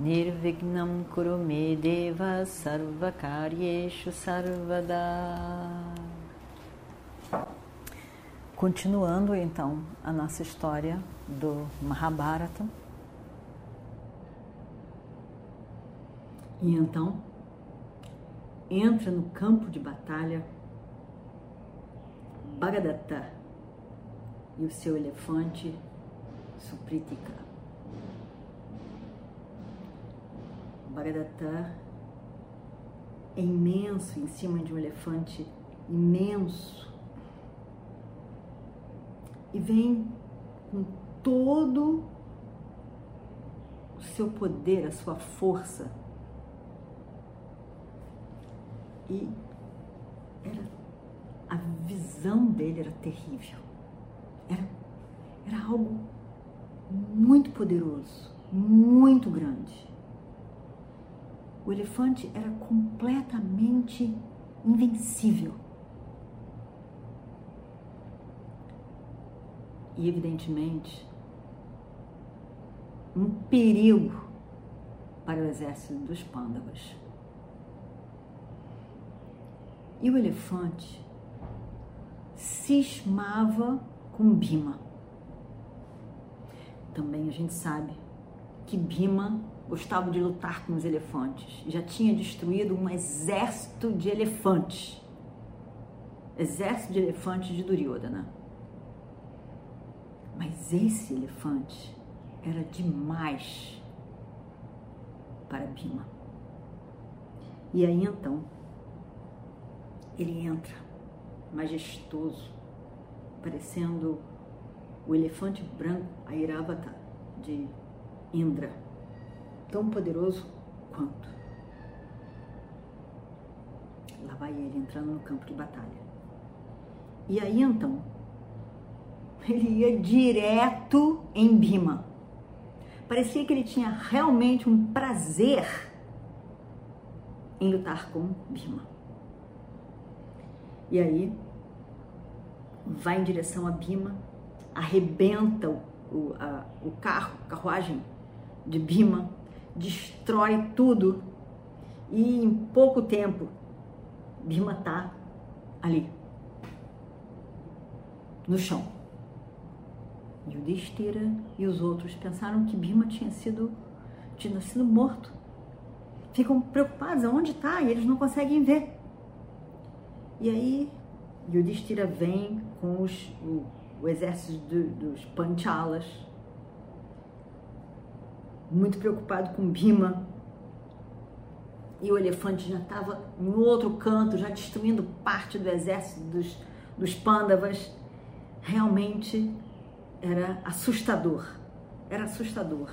Nirvignam Kurume Deva Sarvakaryeshu Sarvada Continuando então a nossa história do Mahabharata. E então entra no campo de batalha Bhagadatta e o seu elefante Supritika. Bhagadatta é imenso em cima de um elefante imenso e vem com todo o seu poder, a sua força. E era, a visão dele era terrível. Era, era algo muito poderoso, muito grande. O elefante era completamente invencível. e, evidentemente, um perigo para o exército dos pândavas. E o elefante cismava com Bima. Também a gente sabe que Bima gostava de lutar com os elefantes. Já tinha destruído um exército de elefantes. Exército de elefantes de Duryodhana. Mas esse elefante era demais para Bima. E aí então ele entra majestoso, parecendo o elefante branco Airavata de Indra, tão poderoso quanto. Lá vai ele entrando no campo de batalha. E aí então ele ia direto em Bima. Parecia que ele tinha realmente um prazer em lutar com Bima. E aí vai em direção a Bima, arrebenta o, a, o carro, carruagem de Bima, destrói tudo e em pouco tempo Bima tá ali no chão. Yudhishthira e os outros pensaram que Bima tinha sido, tinha sido morto. Ficam preocupados, aonde está? E eles não conseguem ver. E aí Yudhishthira vem com os, o, o exército do, dos Panchalas, muito preocupado com Bima. E o elefante já estava em outro canto, já destruindo parte do exército dos, dos Pandavas. Realmente era assustador. Era assustador.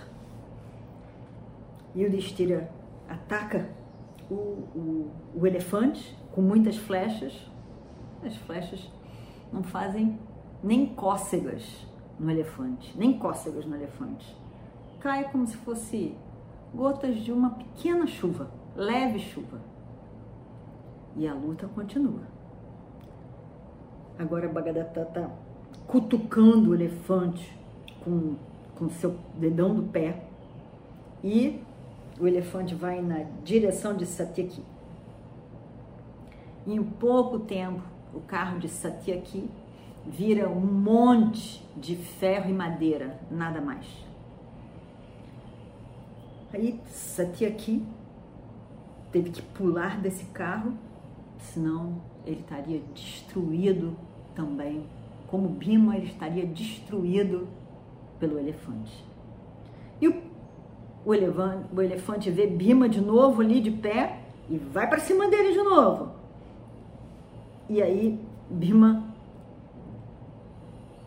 E o Destira ataca o, o, o elefante com muitas flechas. As flechas não fazem nem cócegas no elefante, nem cócegas no elefante. Cai como se fosse gotas de uma pequena chuva, leve chuva. E a luta continua. Agora Bagadatta está cutucando o elefante com, com seu dedão do pé e o elefante vai na direção de Satyaki. Em pouco tempo, o carro de Satyaki vira um monte de ferro e madeira, nada mais. Aí Satyaki teve que pular desse carro, senão ele estaria destruído também como Bima ele estaria destruído pelo elefante. E o, o, elefante, o elefante vê Bima de novo ali de pé e vai para cima dele de novo. E aí Bima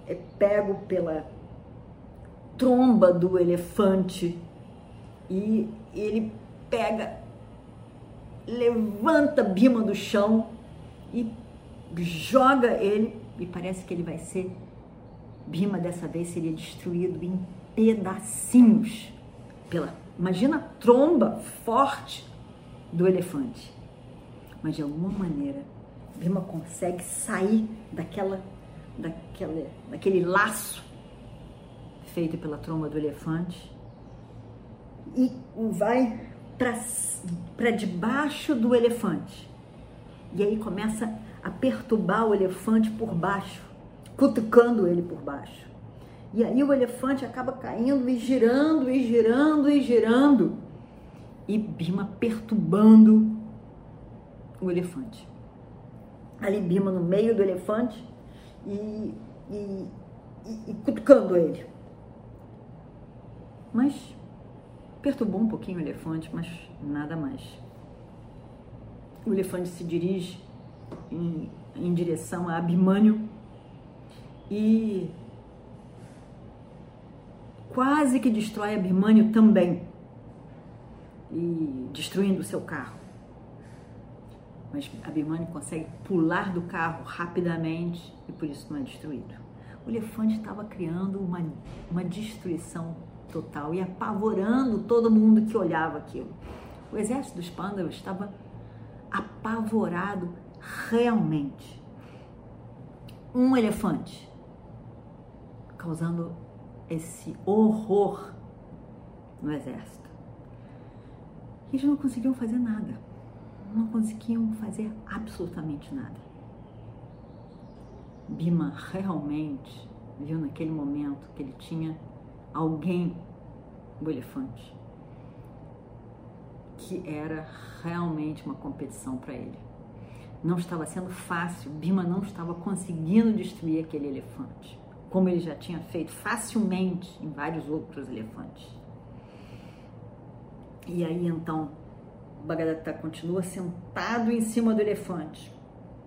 é pego pela tromba do elefante e ele pega levanta Bima do chão e joga ele e parece que ele vai ser Bima dessa vez seria destruído em pedacinhos pela imagina a tromba forte do elefante. Mas de alguma maneira Bima consegue sair daquela daquela daquele laço feito pela tromba do elefante e vai para debaixo do elefante. E aí começa a perturbar o elefante por baixo, cutucando ele por baixo. E aí o elefante acaba caindo e girando e girando e girando. E Bima perturbando o elefante. Ali Bima no meio do elefante e, e, e, e cutucando ele. Mas perturbou um pouquinho o elefante, mas nada mais. O elefante se dirige em, em direção a Abimânio e quase que destrói Abimânio também, e destruindo o seu carro. Mas Abimânio consegue pular do carro rapidamente e por isso não é destruído. O elefante estava criando uma, uma destruição total e apavorando todo mundo que olhava aquilo. O exército dos Pandavas estava apavorado realmente. Um elefante causando esse horror no exército. Eles não conseguiam fazer nada. Não conseguiam fazer absolutamente nada. Bima realmente viu naquele momento que ele tinha alguém, o elefante, que era realmente uma competição para ele. Não estava sendo fácil, Bima não estava conseguindo destruir aquele elefante, como ele já tinha feito facilmente em vários outros elefantes. E aí então, Bagadatá continua sentado em cima do elefante,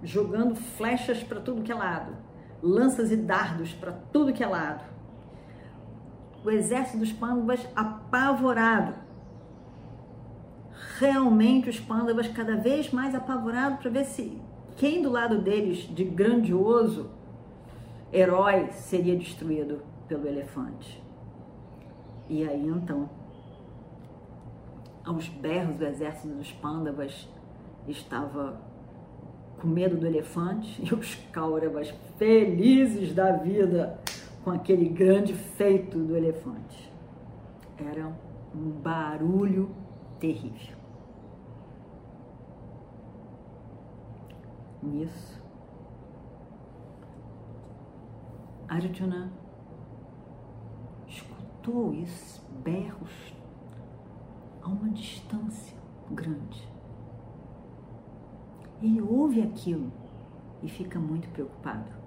jogando flechas para tudo que é lado, lanças e dardos para tudo que é lado o exército dos Pandavas apavorado. Realmente os Pandavas cada vez mais apavorados para ver se quem do lado deles de grandioso herói seria destruído pelo elefante. E aí então, aos berros do exército dos Pandavas estava com medo do elefante e os Kauravas felizes da vida com aquele grande feito do elefante. Era um barulho terrível. Nisso, Arjuna escutou os berros a uma distância grande. Ele ouve aquilo e fica muito preocupado.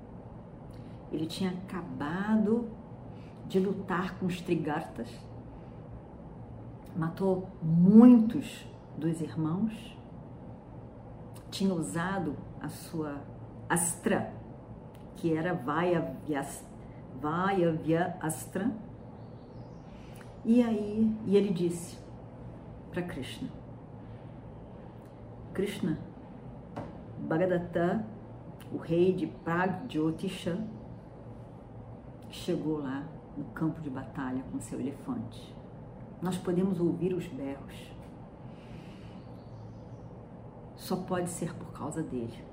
Ele tinha acabado de lutar com os trigartas, matou muitos dos irmãos, tinha usado a sua astra, que era Vaya Via Astra, e aí e ele disse para Krishna, Krishna, Bhagadatta, o rei de Pragjyotisha, chegou lá no campo de batalha com seu elefante. Nós podemos ouvir os berros. Só pode ser por causa dele.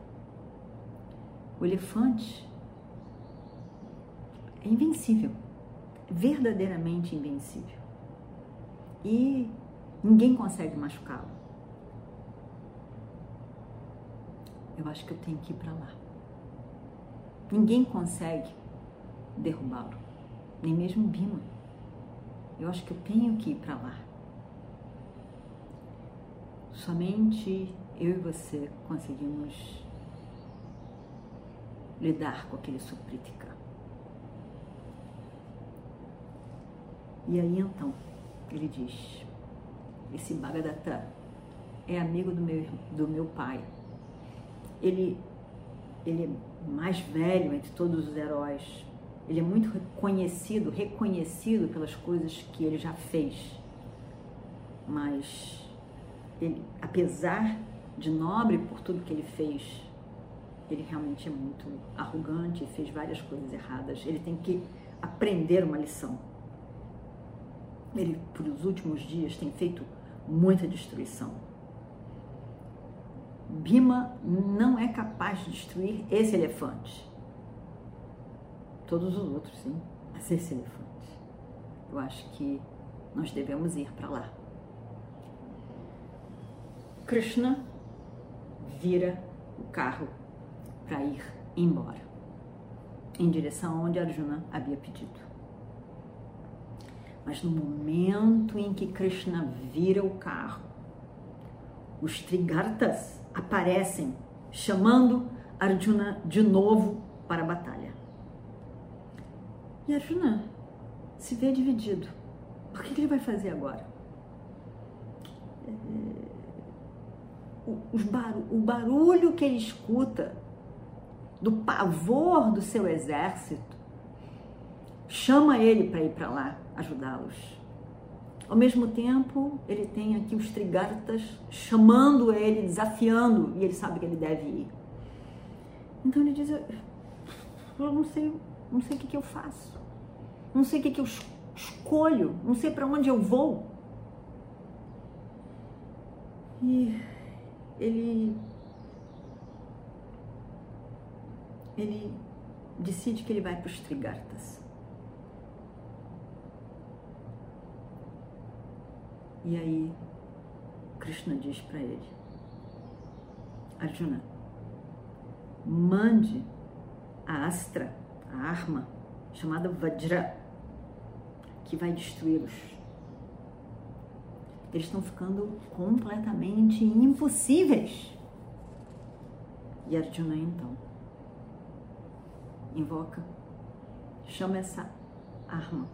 O elefante é invencível, verdadeiramente invencível. E ninguém consegue machucá-lo. Eu acho que eu tenho que ir para lá. Ninguém consegue derrubá-lo, nem mesmo Bima. Eu acho que eu tenho que ir para lá. Somente eu e você conseguimos lidar com aquele Supritika. E aí então, ele diz, esse Bhagadatta é amigo do meu, do meu pai. Ele, ele é mais velho entre todos os heróis, ele é muito conhecido, reconhecido pelas coisas que ele já fez. Mas ele, apesar de nobre por tudo que ele fez, ele realmente é muito arrogante, fez várias coisas erradas. Ele tem que aprender uma lição. Ele, por os últimos dias, tem feito muita destruição. Bima não é capaz de destruir esse elefante. Todos os outros, sim, mas esse elefante. Eu acho que nós devemos ir para lá. Krishna vira o carro para ir embora, em direção onde Arjuna havia pedido. Mas no momento em que Krishna vira o carro, os Trigartas aparecem, chamando Arjuna de novo para a batalha. E Arjuna se vê dividido. O que ele vai fazer agora? É, o barulho que ele escuta do pavor do seu exército chama ele para ir para lá ajudá-los. Ao mesmo tempo, ele tem aqui os trigartas chamando ele, desafiando, e ele sabe que ele deve ir. Então ele diz: Eu não sei, não sei o que, que eu faço, não sei o que, que eu escolho, não sei para onde eu vou. E ele ele decide que ele vai para os Trigartas. E aí Krishna diz para ele: Arjuna, mande a Astra, a arma chamada Vajra, que vai destruí-los. Eles estão ficando completamente impossíveis. E Arjuna então invoca, chama essa arma.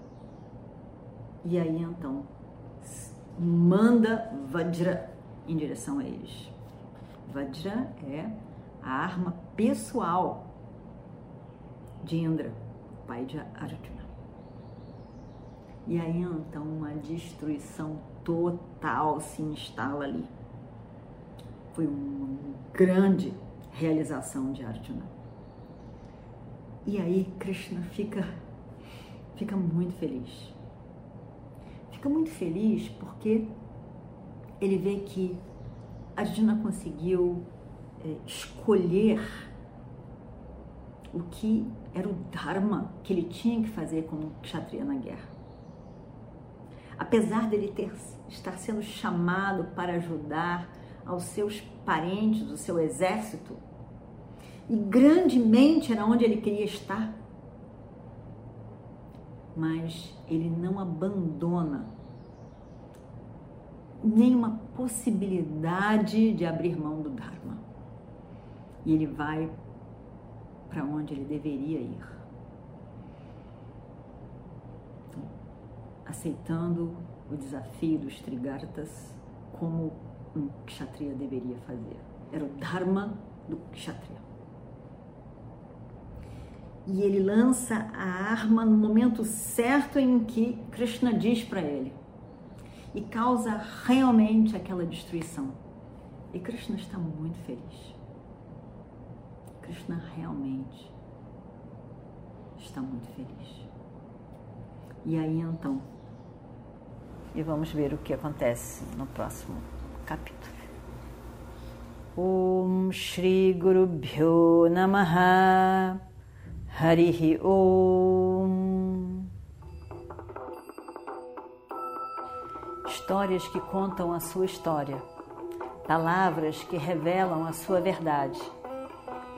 E aí então manda Vajra em direção a eles. Vajra é a arma pessoal de Indra, pai de Arjuna. E aí então uma destruição total se instala ali. Foi uma grande realização de Arjuna. E aí Krishna fica fica muito feliz fica muito feliz porque ele vê que Arjuna conseguiu é, escolher o que era o Dharma que ele tinha que fazer como Kshatriya na guerra. Apesar dele ter, estar sendo chamado para ajudar aos seus parentes, o seu exército, e grandemente era onde ele queria estar, mas ele não abandona nenhuma possibilidade de abrir mão do Dharma. E ele vai para onde ele deveria ir. Aceitando o desafio dos Trigartas como um Kshatriya deveria fazer. Era o Dharma do Kshatriya e ele lança a arma no momento certo em que Krishna diz para ele e causa realmente aquela destruição. E Krishna está muito feliz. Krishna realmente está muito feliz. E aí então, e vamos ver o que acontece no próximo capítulo. Om Shri Guru Bhyo Namaha Harihi Om. Histórias que contam a sua história, palavras que revelam a sua verdade.